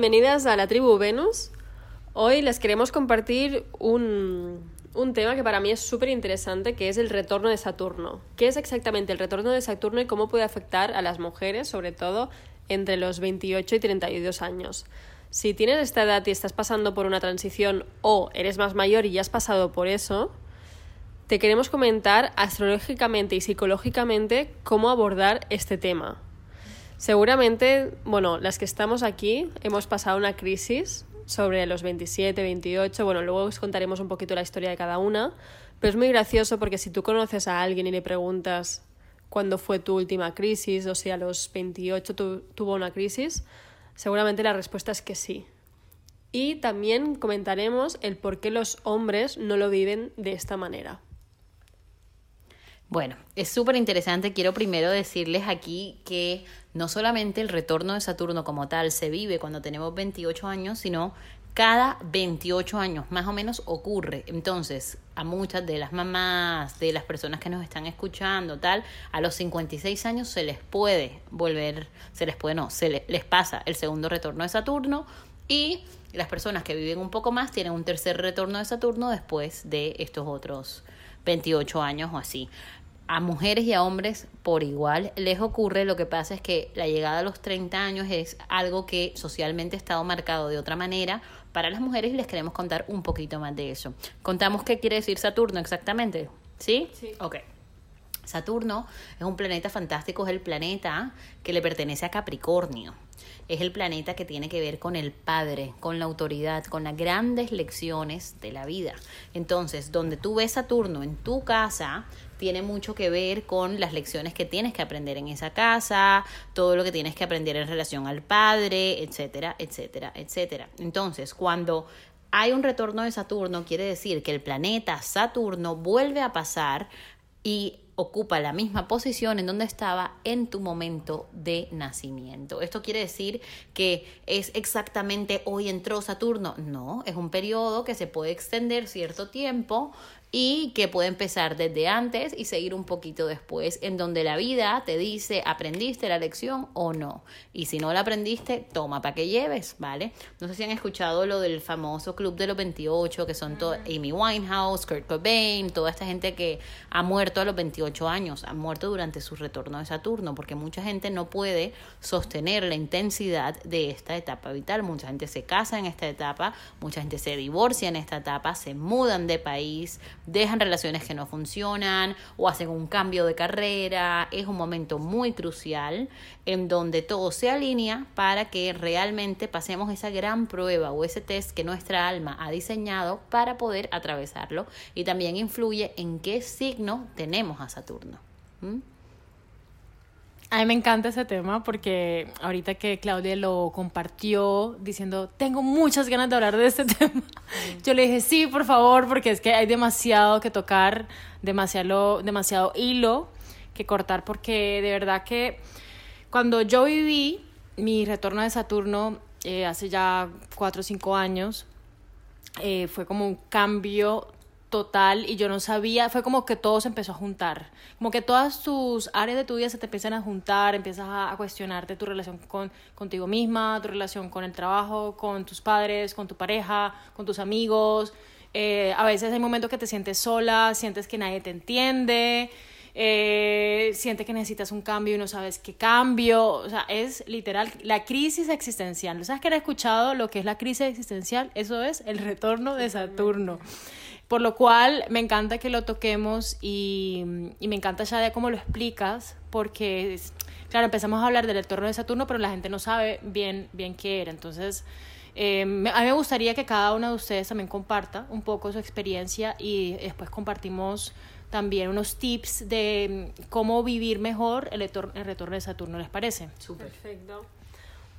Bienvenidas a la tribu Venus. Hoy les queremos compartir un, un tema que para mí es súper interesante, que es el retorno de Saturno. ¿Qué es exactamente el retorno de Saturno y cómo puede afectar a las mujeres, sobre todo entre los 28 y 32 años? Si tienes esta edad y estás pasando por una transición o eres más mayor y ya has pasado por eso, te queremos comentar astrológicamente y psicológicamente cómo abordar este tema. Seguramente, bueno, las que estamos aquí hemos pasado una crisis sobre los 27, 28, bueno, luego os contaremos un poquito la historia de cada una, pero es muy gracioso porque si tú conoces a alguien y le preguntas cuándo fue tu última crisis o si a los 28 tuvo una crisis, seguramente la respuesta es que sí. Y también comentaremos el por qué los hombres no lo viven de esta manera. Bueno, es súper interesante. Quiero primero decirles aquí que no solamente el retorno de Saturno como tal se vive cuando tenemos 28 años, sino cada 28 años más o menos ocurre. Entonces, a muchas de las mamás, de las personas que nos están escuchando, tal, a los 56 años se les puede volver, se les puede, no, se les pasa el segundo retorno de Saturno y las personas que viven un poco más tienen un tercer retorno de Saturno después de estos otros 28 años o así a mujeres y a hombres por igual les ocurre. Lo que pasa es que la llegada a los 30 años es algo que socialmente ha estado marcado de otra manera para las mujeres y les queremos contar un poquito más de eso. Contamos qué quiere decir Saturno exactamente. ¿Sí? Sí. Ok. Saturno es un planeta fantástico, es el planeta que le pertenece a Capricornio. Es el planeta que tiene que ver con el padre, con la autoridad, con las grandes lecciones de la vida. Entonces, donde tú ves Saturno en tu casa, tiene mucho que ver con las lecciones que tienes que aprender en esa casa, todo lo que tienes que aprender en relación al padre, etcétera, etcétera, etcétera. Entonces, cuando hay un retorno de Saturno, quiere decir que el planeta Saturno vuelve a pasar y ocupa la misma posición en donde estaba en tu momento de nacimiento. Esto quiere decir que es exactamente hoy entró Saturno. No, es un periodo que se puede extender cierto tiempo y que puede empezar desde antes y seguir un poquito después, en donde la vida te dice, ¿aprendiste la lección o no? Y si no la aprendiste, toma para que lleves, ¿vale? No sé si han escuchado lo del famoso Club de los 28, que son todo, Amy Winehouse, Kurt Cobain, toda esta gente que ha muerto a los 28 años, ha muerto durante su retorno de Saturno, porque mucha gente no puede sostener la intensidad de esta etapa vital. Mucha gente se casa en esta etapa, mucha gente se divorcia en esta etapa, se mudan de país, dejan relaciones que no funcionan o hacen un cambio de carrera. Es un momento muy crucial en donde todo se alinea para que realmente pasemos esa gran prueba o ese test que nuestra alma ha diseñado para poder atravesarlo y también influye en qué signo tenemos a Saturno. A mí me encanta ese tema porque ahorita que Claudia lo compartió diciendo, tengo muchas ganas de hablar de este tema, yo le dije, sí, por favor, porque es que hay demasiado que tocar, demasiado, demasiado hilo que cortar, porque de verdad que cuando yo viví mi retorno de Saturno eh, hace ya cuatro o cinco años, eh, fue como un cambio total y yo no sabía, fue como que todo se empezó a juntar, como que todas tus áreas de tu vida se te empiezan a juntar, empiezas a, cuestionarte tu relación con, contigo misma, tu relación con el trabajo, con tus padres, con tu pareja, con tus amigos. Eh, a veces hay momentos que te sientes sola, sientes que nadie te entiende, eh, sientes que necesitas un cambio y no sabes qué cambio. O sea, es literal la crisis existencial. ¿Sabes que he escuchado lo que es la crisis existencial? Eso es el retorno de Saturno. Por lo cual me encanta que lo toquemos y, me encanta ya de cómo lo explicas, porque, claro, empezamos a hablar del retorno de Saturno, pero la gente no sabe bien, bien qué era. Entonces, eh, a mí me gustaría que cada uno de ustedes también comparta un poco su experiencia y después compartimos también unos tips de cómo vivir mejor el, retorno, el retorno de Saturno, ¿les parece? Perfecto.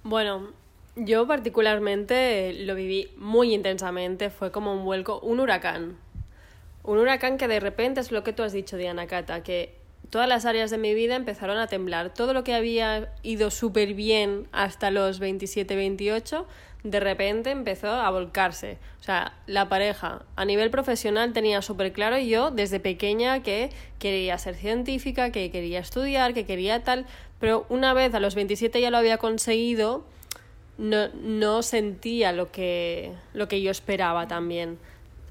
Bueno, yo particularmente lo viví muy intensamente, fue como un vuelco, un huracán. Un huracán que de repente es lo que tú has dicho, Diana Cata, que todas las áreas de mi vida empezaron a temblar. Todo lo que había ido súper bien hasta los 27, 28, de repente empezó a volcarse. O sea, la pareja a nivel profesional tenía súper claro yo desde pequeña que quería ser científica, que quería estudiar, que quería tal, pero una vez a los 27 ya lo había conseguido, no, no sentía lo que, lo que yo esperaba también.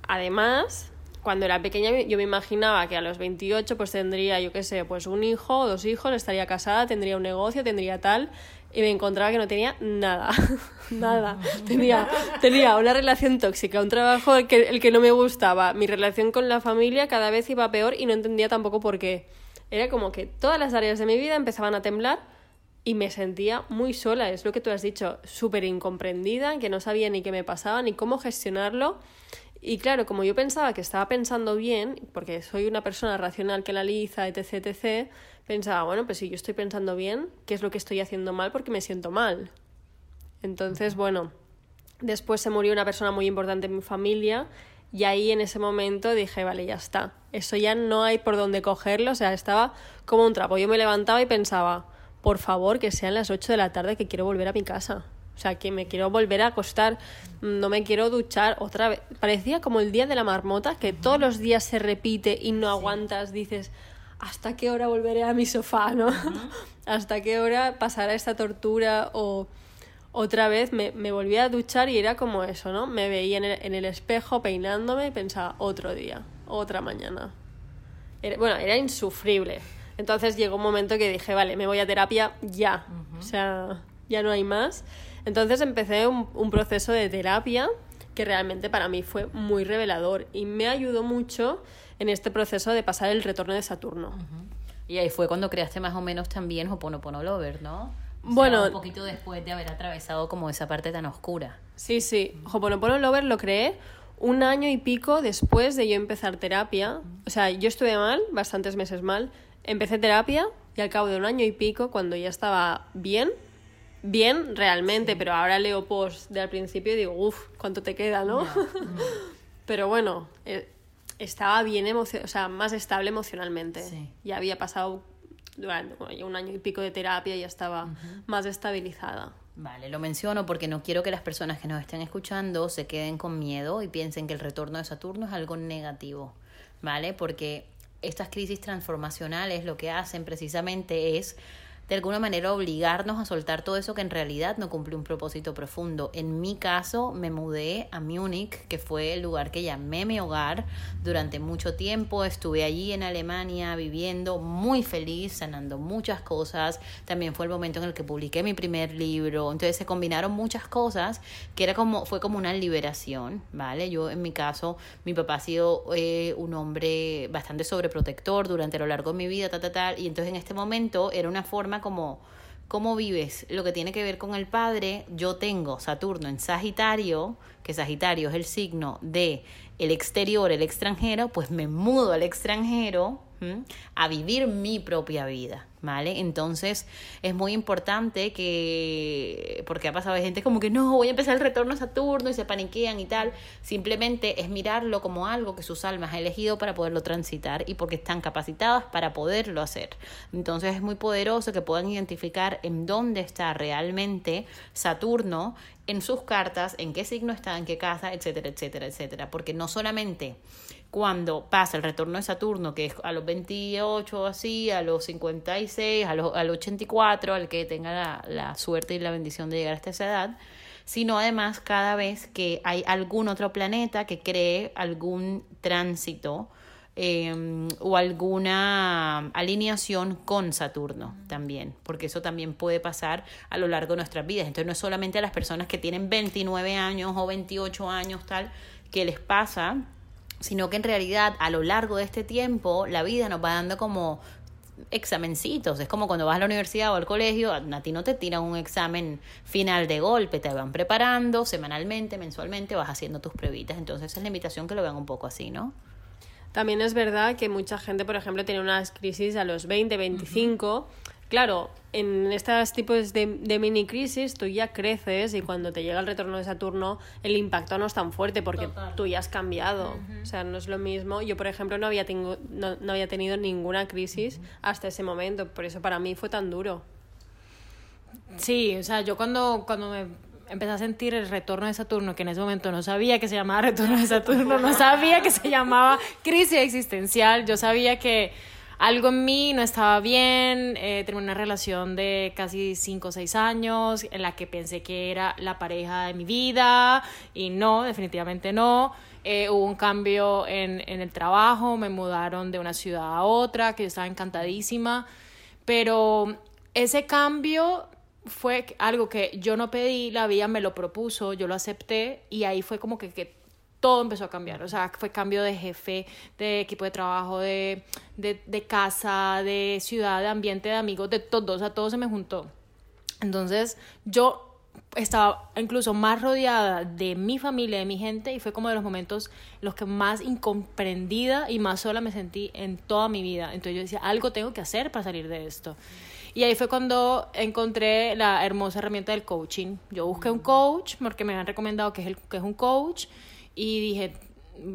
Además, cuando era pequeña yo me imaginaba que a los 28 pues tendría, yo qué sé, pues un hijo dos hijos, estaría casada, tendría un negocio, tendría tal, y me encontraba que no tenía nada, nada. Tenía, tenía una relación tóxica, un trabajo el que, el que no me gustaba, mi relación con la familia cada vez iba peor y no entendía tampoco por qué. Era como que todas las áreas de mi vida empezaban a temblar y me sentía muy sola, es lo que tú has dicho, súper incomprendida, que no sabía ni qué me pasaba, ni cómo gestionarlo. Y claro, como yo pensaba que estaba pensando bien, porque soy una persona racional que analiza, etc., etc., pensaba, bueno, pues si yo estoy pensando bien, ¿qué es lo que estoy haciendo mal? Porque me siento mal. Entonces, bueno, después se murió una persona muy importante en mi familia y ahí en ese momento dije, vale, ya está. Eso ya no hay por dónde cogerlo, o sea, estaba como un trapo. Yo me levantaba y pensaba, por favor, que sean las 8 de la tarde que quiero volver a mi casa. O sea, que me quiero volver a acostar, no me quiero duchar otra vez. Parecía como el día de la marmota, que todos los días se repite y no aguantas, dices, ¿hasta qué hora volveré a mi sofá, no? ¿Hasta qué hora pasará esta tortura? O otra vez me, me volví a duchar y era como eso, ¿no? Me veía en el, en el espejo peinándome y pensaba, otro día, otra mañana. bueno, era insufrible. Entonces llegó un momento que dije, vale, me voy a terapia ya. O sea, ya no hay más. Entonces empecé un, proceso de terapia que realmente para mí fue muy revelador y me ayudó mucho en este proceso de pasar el retorno de Saturno. Y ahí fue cuando creaste más o menos también Hoponopono Lover, ¿no? bueno, un poquito después de haber atravesado como esa parte tan oscura. Sí, sí. Hoponopono Lover lo creé un año y pico después de yo empezar terapia. O sea, yo estuve mal, bastantes meses mal. Empecé terapia y al cabo de un año y pico, cuando ya estaba bien, bien realmente, pero ahora leo post de al principio y digo, uff, ¿cuánto te queda, no? pero bueno, eh, estaba bien o sea, más estable emocionalmente. Ya había pasado durante un año y pico de terapia y ya estaba más estabilizada. Vale, lo menciono porque no quiero que las personas que nos estén escuchando se queden con miedo y piensen que el retorno de Saturno es algo negativo, ¿vale? Porque estas crisis transformacionales lo que hacen precisamente es de alguna manera obligarnos a soltar todo eso que en realidad no cumple un propósito profundo. En mi caso me mudé a Múnich, que fue el lugar que llamé mi hogar durante mucho tiempo. Estuve allí en Alemania viviendo muy feliz, sanando muchas cosas. También fue el momento en el que publiqué mi primer libro. Entonces se combinaron muchas cosas que era como, fue como una liberación, ¿vale? Yo en mi caso, mi papá ha sido eh, un hombre bastante sobreprotector durante lo largo de mi vida, tal, tal, tal. Y entonces en este momento era una forma como cómo vives lo que tiene que ver con el padre. Yo tengo Saturno en Sagitario, que Sagitario es el signo de el exterior, el extranjero, pues me mudo al extranjero a vivir mi propia vida. ¿Vale? Entonces es muy importante que, porque ha pasado gente como que no, voy a empezar el retorno a Saturno y se paniquean y tal, simplemente es mirarlo como algo que sus almas han elegido para poderlo transitar y porque están capacitadas para poderlo hacer. Entonces es muy poderoso que puedan identificar en dónde está realmente Saturno en sus cartas, en qué signo está, en qué casa, etcétera, etcétera, etcétera, porque no solamente cuando pasa el retorno de Saturno, que es a los 28 así, a los 56, a los, al 84, al que tenga la, la suerte y la bendición de llegar hasta esa edad, sino además cada vez que hay algún otro planeta que cree algún tránsito eh, o alguna alineación con Saturno también, porque eso también puede pasar a lo largo de nuestras vidas. Entonces no es solamente a las personas que tienen 29 años o 28 años tal que les pasa, sino que en realidad a lo largo de este tiempo la vida nos va dando como examencitos, es como cuando vas a la universidad o al colegio, a ti no te tiran un examen final de golpe, te van preparando semanalmente, mensualmente, vas haciendo tus pruebitas, entonces es la invitación que lo vean un poco así, ¿no? También es verdad que mucha gente, por ejemplo, tiene unas crisis a los 20, 25, claro, en estos tipos de, de mini crisis tú ya creces y cuando te llega el retorno de Saturno el impacto no es tan fuerte porque Total. tú ya has cambiado. O sea, no es lo mismo. Yo, por ejemplo, no había, tengo, no, no había tenido ninguna crisis hasta ese momento. Por eso para mí fue tan duro. Sí, o sea, yo cuando, cuando me empecé a sentir el retorno de Saturno, que en ese momento no sabía que se llamaba retorno de Saturno, no sabía que se llamaba crisis existencial, yo sabía que algo en mí no estaba bien, eh, tenía una relación de casi 5 o 6 años en la que pensé que era la pareja de mi vida y no, definitivamente no. Eh, hubo un cambio en, en el trabajo, me mudaron de una ciudad a otra, que yo estaba encantadísima, pero ese cambio fue algo que yo no pedí, la vida me lo propuso, yo lo acepté y ahí fue como que, que todo empezó a cambiar. O sea, fue cambio de jefe, de equipo de trabajo, de, de, de casa, de ciudad, de ambiente, de amigos, de todo. O sea, todo se me juntó. Entonces, yo estaba incluso más rodeada de mi familia, de mi gente, y fue como de los momentos en los que más incomprendida y más sola me sentí en toda mi vida. Entonces yo decía, algo tengo que hacer para salir de esto. Y ahí fue cuando encontré la hermosa herramienta del coaching. Yo busqué un coach porque me han recomendado que es, el, que es un coach y dije,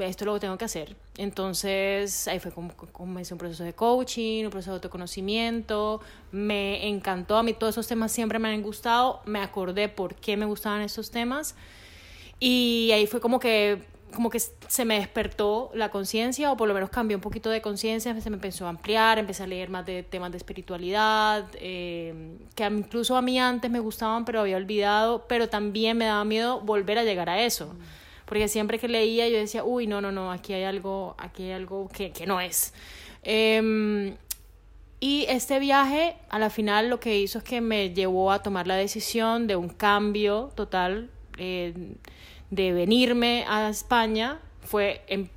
esto lo tengo que hacer. Entonces ahí fue como comencé un proceso de coaching, un proceso de autoconocimiento. Me encantó, a mí todos esos temas siempre me han gustado. Me acordé por qué me gustaban esos temas. Y ahí fue como que como que se me despertó la conciencia o por lo menos cambió un poquito de conciencia, se me empezó a ampliar, empecé a leer más de temas de espiritualidad, eh, que incluso a mí antes me gustaban pero había olvidado, pero también me daba miedo volver a llegar a eso. Porque siempre que leía yo decía, uy, no, no, no, aquí hay algo, aquí hay algo que, que no es. Eh, y este viaje, a la final, lo que hizo es que me llevó a tomar la decisión de un cambio total, eh, de venirme a España. Fue en,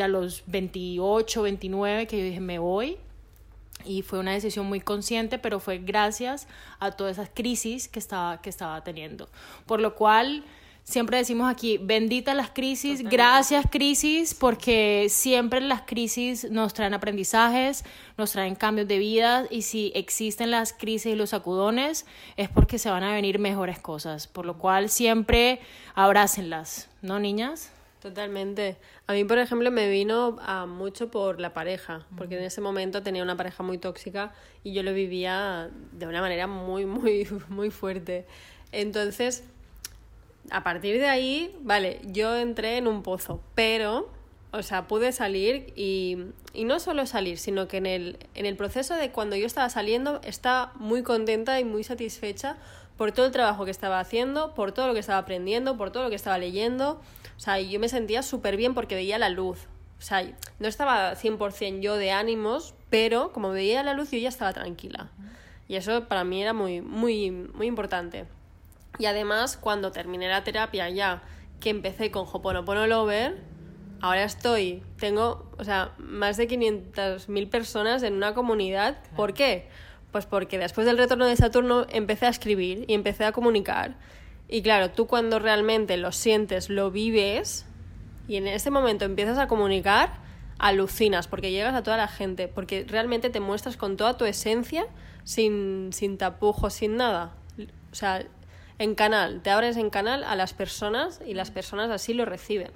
a los 28, 29 que yo dije, me voy. Y fue una decisión muy consciente, pero fue gracias a todas esas crisis que estaba, que estaba teniendo. Por lo cual siempre decimos aquí, bendita las crisis, Totalmente. gracias crisis, porque siempre las crisis nos traen aprendizajes, nos traen cambios de vida y si existen las crisis y los sacudones es porque se van a venir mejores cosas, por lo cual siempre abrácenlas, ¿no, niñas? Totalmente. A mí, por ejemplo, me vino a mucho por la pareja, porque en ese momento tenía una pareja muy tóxica y yo lo vivía de una manera muy, muy, muy fuerte. Entonces, a partir de ahí, vale, yo entré en un pozo, pero, o sea, pude salir y, y no solo salir, sino que en el, en el proceso de cuando yo estaba saliendo, estaba muy contenta y muy satisfecha por todo el trabajo que estaba haciendo, por todo lo que estaba aprendiendo, por todo lo que estaba leyendo. O sea, yo me sentía súper bien porque veía la luz. O sea, no estaba 100% yo de ánimos, pero como veía la luz yo ya estaba tranquila. Y eso para mí era muy, muy, muy importante. Y además, cuando terminé la terapia ya, que empecé con Hoponopono Lover, ahora estoy, tengo, o sea, más de 500.000 personas en una comunidad. ¿Por qué? Pues porque después del retorno de Saturno empecé a escribir y empecé a comunicar. Y claro, tú cuando realmente lo sientes, lo vives y en ese momento empiezas a comunicar, alucinas porque llegas a toda la gente, porque realmente te muestras con toda tu esencia, sin, sin tapujos, sin nada. O sea, en canal, te abres en canal a las personas y las personas así lo reciben.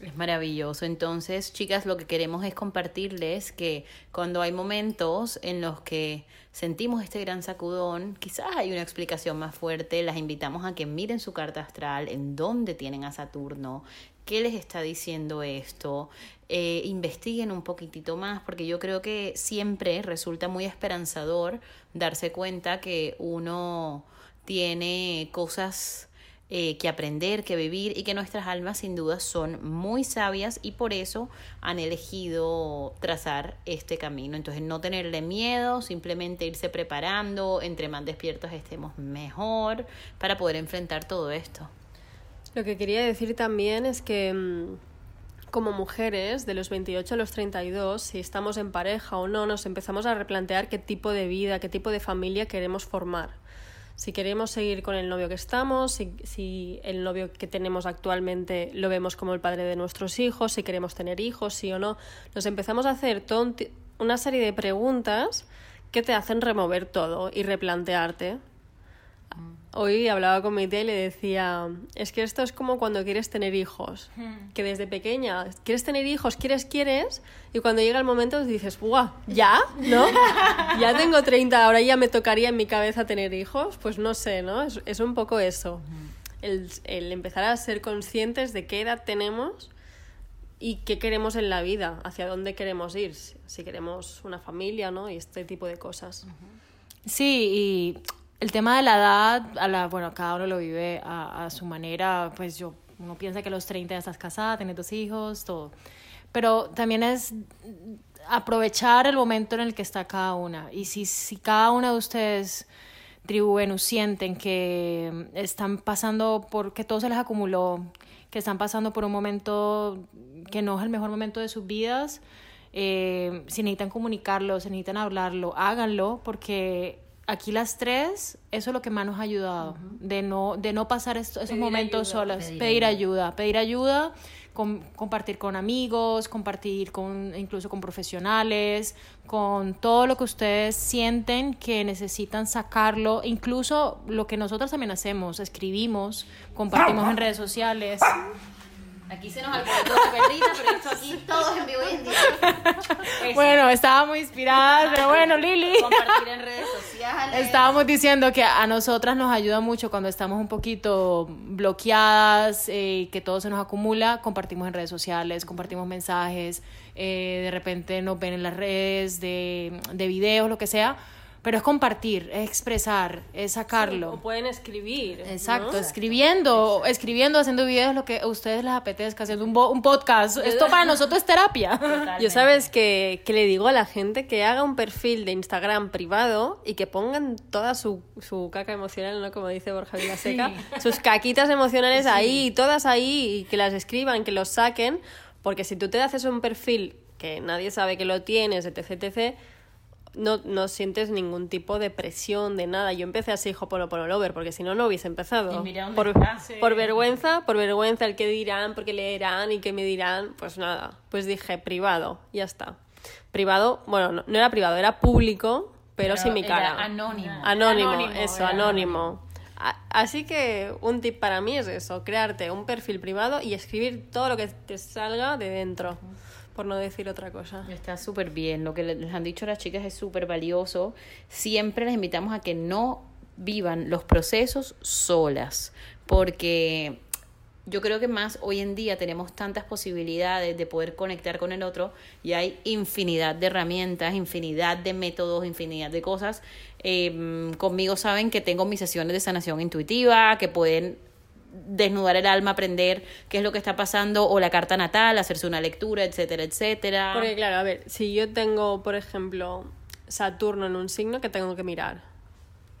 Es maravilloso. Entonces, chicas, lo que queremos es compartirles que cuando hay momentos en los que sentimos este gran sacudón, quizás hay una explicación más fuerte, las invitamos a que miren su carta astral, en dónde tienen a Saturno, qué les está diciendo esto, eh, investiguen un poquitito más, porque yo creo que siempre resulta muy esperanzador darse cuenta que uno tiene cosas eh, que aprender, que vivir y que nuestras almas sin duda son muy sabias y por eso han elegido trazar este camino. Entonces no tenerle miedo, simplemente irse preparando, entre más despiertos estemos mejor para poder enfrentar todo esto. Lo que quería decir también es que como mujeres de los 28 a los 32, si estamos en pareja o no, nos empezamos a replantear qué tipo de vida, qué tipo de familia queremos formar si queremos seguir con el novio que estamos, si, si, el novio que tenemos actualmente lo vemos como el padre de nuestros hijos, si queremos tener hijos, sí o no. Nos empezamos a hacer una serie de preguntas que te hacen remover todo y replantearte. Hoy hablaba con mi tía y le decía, es que esto es como cuando quieres tener hijos, que desde pequeña quieres tener hijos, quieres, quieres, y cuando llega el momento dices, ¡guau! ¿Ya? ¿No? Ya tengo 30, ahora ya me tocaría en mi cabeza tener hijos, pues no sé, ¿no? Es, es un poco eso, el, el empezar a ser conscientes de qué edad tenemos y qué queremos en la vida, hacia dónde queremos ir, si queremos una familia, ¿no? Y este tipo de cosas. Sí, y el tema de la edad, a la, bueno, cada uno lo vive a, a su manera, pues yo, uno piensa que a los 30 ya estás casada, tienes dos hijos, todo. Pero también es aprovechar el momento en el que está cada una. Y si, si cada una de ustedes, tribu Venus, sienten que están pasando por, que todo se les acumuló, que están pasando por un momento que no es el mejor momento de sus vidas, eh, si necesitan comunicarlo, si necesitan hablarlo, háganlo, porque aquí las tres, eso es lo que más nos ha ayudado, de, no, de no pasar esto- esos Pedir momentos ayuda. solas, Pedir pedir, ayuda. ayuda, pedir ayuda, com- compartir con amigos, compartir con incluso con profesionales, con todo lo que ustedes sienten que necesitan sacarlo, incluso lo que nosotros también hacemos, escribimos, compartimos en redes sociales. Aquí se nos alborotó la perrita, pero esto aquí todo es en vivo y en directo. Bueno, estaba muy inspirada, pero bueno, Lili. Compartir en redes sociales. Estábamos diciendo que a nosotras nos ayuda mucho cuando estamos un poquito bloqueadas, eh, que todo se nos acumula, compartimos en redes sociales, compartimos mensajes, eh, de repente nos ven en las redes, de, de videos, lo que sea, pero es compartir, es expresar, es sacarlo. O pueden escribir. ¿no? Exacto, escribiendo, escribiendo, haciendo videos, lo que a ustedes les apetezca, haciendo un, bo- un podcast. Esto para nosotros es terapia. Yo sabes que, que le digo a la gente que haga un perfil de Instagram privado y que pongan toda su, su caca emocional, ¿no? Como dice Borja Vilaseca, sus caquitas emocionales ahí, todas ahí, y que las escriban, que los saquen, porque si tú te haces un perfil que nadie sabe que lo tienes, etc, etc, no, no sientes ningún tipo de presión, de nada. Yo empecé así, Hoponopono Lover, porque si no, no hubiese empezado. Y mira dónde por, vergüenza, por vergüenza, el que dirán, porque leerán y que me dirán, pues nada. Pues dije privado, ya está. Privado, bueno, no, no era privado, era público, pero, Pero sin mi cara. anónimo. Anónimo, Anónimo, eso, era anónimo. Así que un tip para mí es eso, crearte un perfil privado y escribir todo lo que te salga de dentro, por no decir otra cosa. Está súper bien. Lo que les han dicho las chicas es súper valioso. Siempre les invitamos a que no vivan los procesos solas, porque yo creo que más hoy en día tenemos tantas posibilidades de poder conectar con el otro y hay infinidad de herramientas, infinidad de métodos, infinidad de cosas. Eh, conmigo saben que tengo mis sesiones de sanación intuitiva, que pueden desnudar el alma, aprender qué es lo que está pasando, o la carta natal, hacerse una lectura, etcétera, etcétera. Porque claro, a ver, si yo tengo, por ejemplo, Saturno en un signo, que tengo que mirar?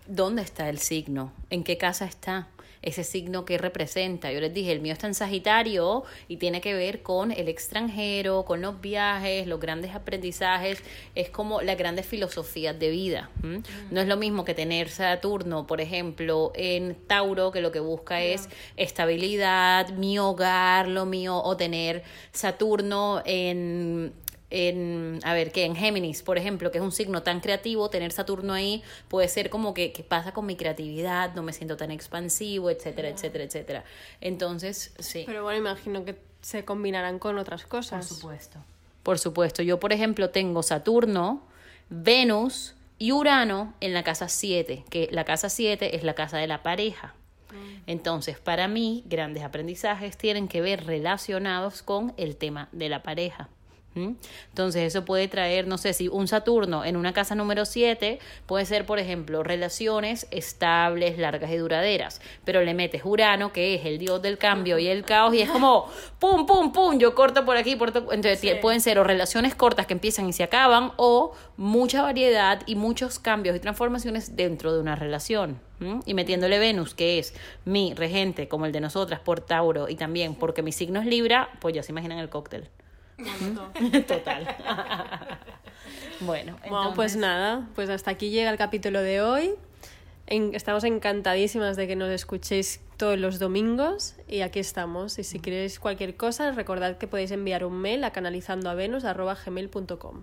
¿Dónde está el signo? ¿En qué casa está? Ese signo que representa. Yo les dije, el mío está en Sagitario y tiene que ver con el extranjero, con los viajes, los grandes aprendizajes. Es como las grandes filosofías de vida. ¿m? No es lo mismo que tener Saturno, por ejemplo, en Tauro, que lo que busca es estabilidad, mi hogar, lo mío, o tener Saturno en en, a ver, que en Géminis, por ejemplo, que es un signo tan creativo, tener Saturno ahí puede ser como que, ¿qué pasa con mi creatividad? No me siento tan expansivo, etcétera, etcétera, etcétera. Entonces, sí. Pero bueno, imagino que se combinarán con otras cosas. supuesto. Por supuesto. Yo, por ejemplo, tengo Saturno, Venus y Urano en la casa 7, que la casa 7 es la casa de la pareja. Entonces, para mí, grandes aprendizajes tienen que ver relacionados con el tema de la pareja. Entonces eso puede traer, no sé, si un Saturno en una casa número 7 puede ser, por ejemplo, relaciones estables, largas y duraderas, pero le metes Urano, que es el dios del cambio y el caos, y es como, pum, pum, pum, yo corto por aquí, por to- entonces pueden ser o relaciones cortas que empiezan y se acaban, o mucha variedad y muchos cambios y transformaciones dentro de una relación. Y metiéndole Venus, que es mi regente, como el de nosotras, por Tauro, y también porque mi signo es Libra, pues ya se imaginan el cóctel. Total. bueno, pues nada, pues hasta aquí llega el capítulo de hoy. En- estamos encantadísimas de que nos escuchéis todos los domingos y aquí estamos. Y si queréis cualquier cosa, recordad que podéis enviar un mail a canalizandoavenus.gmail.com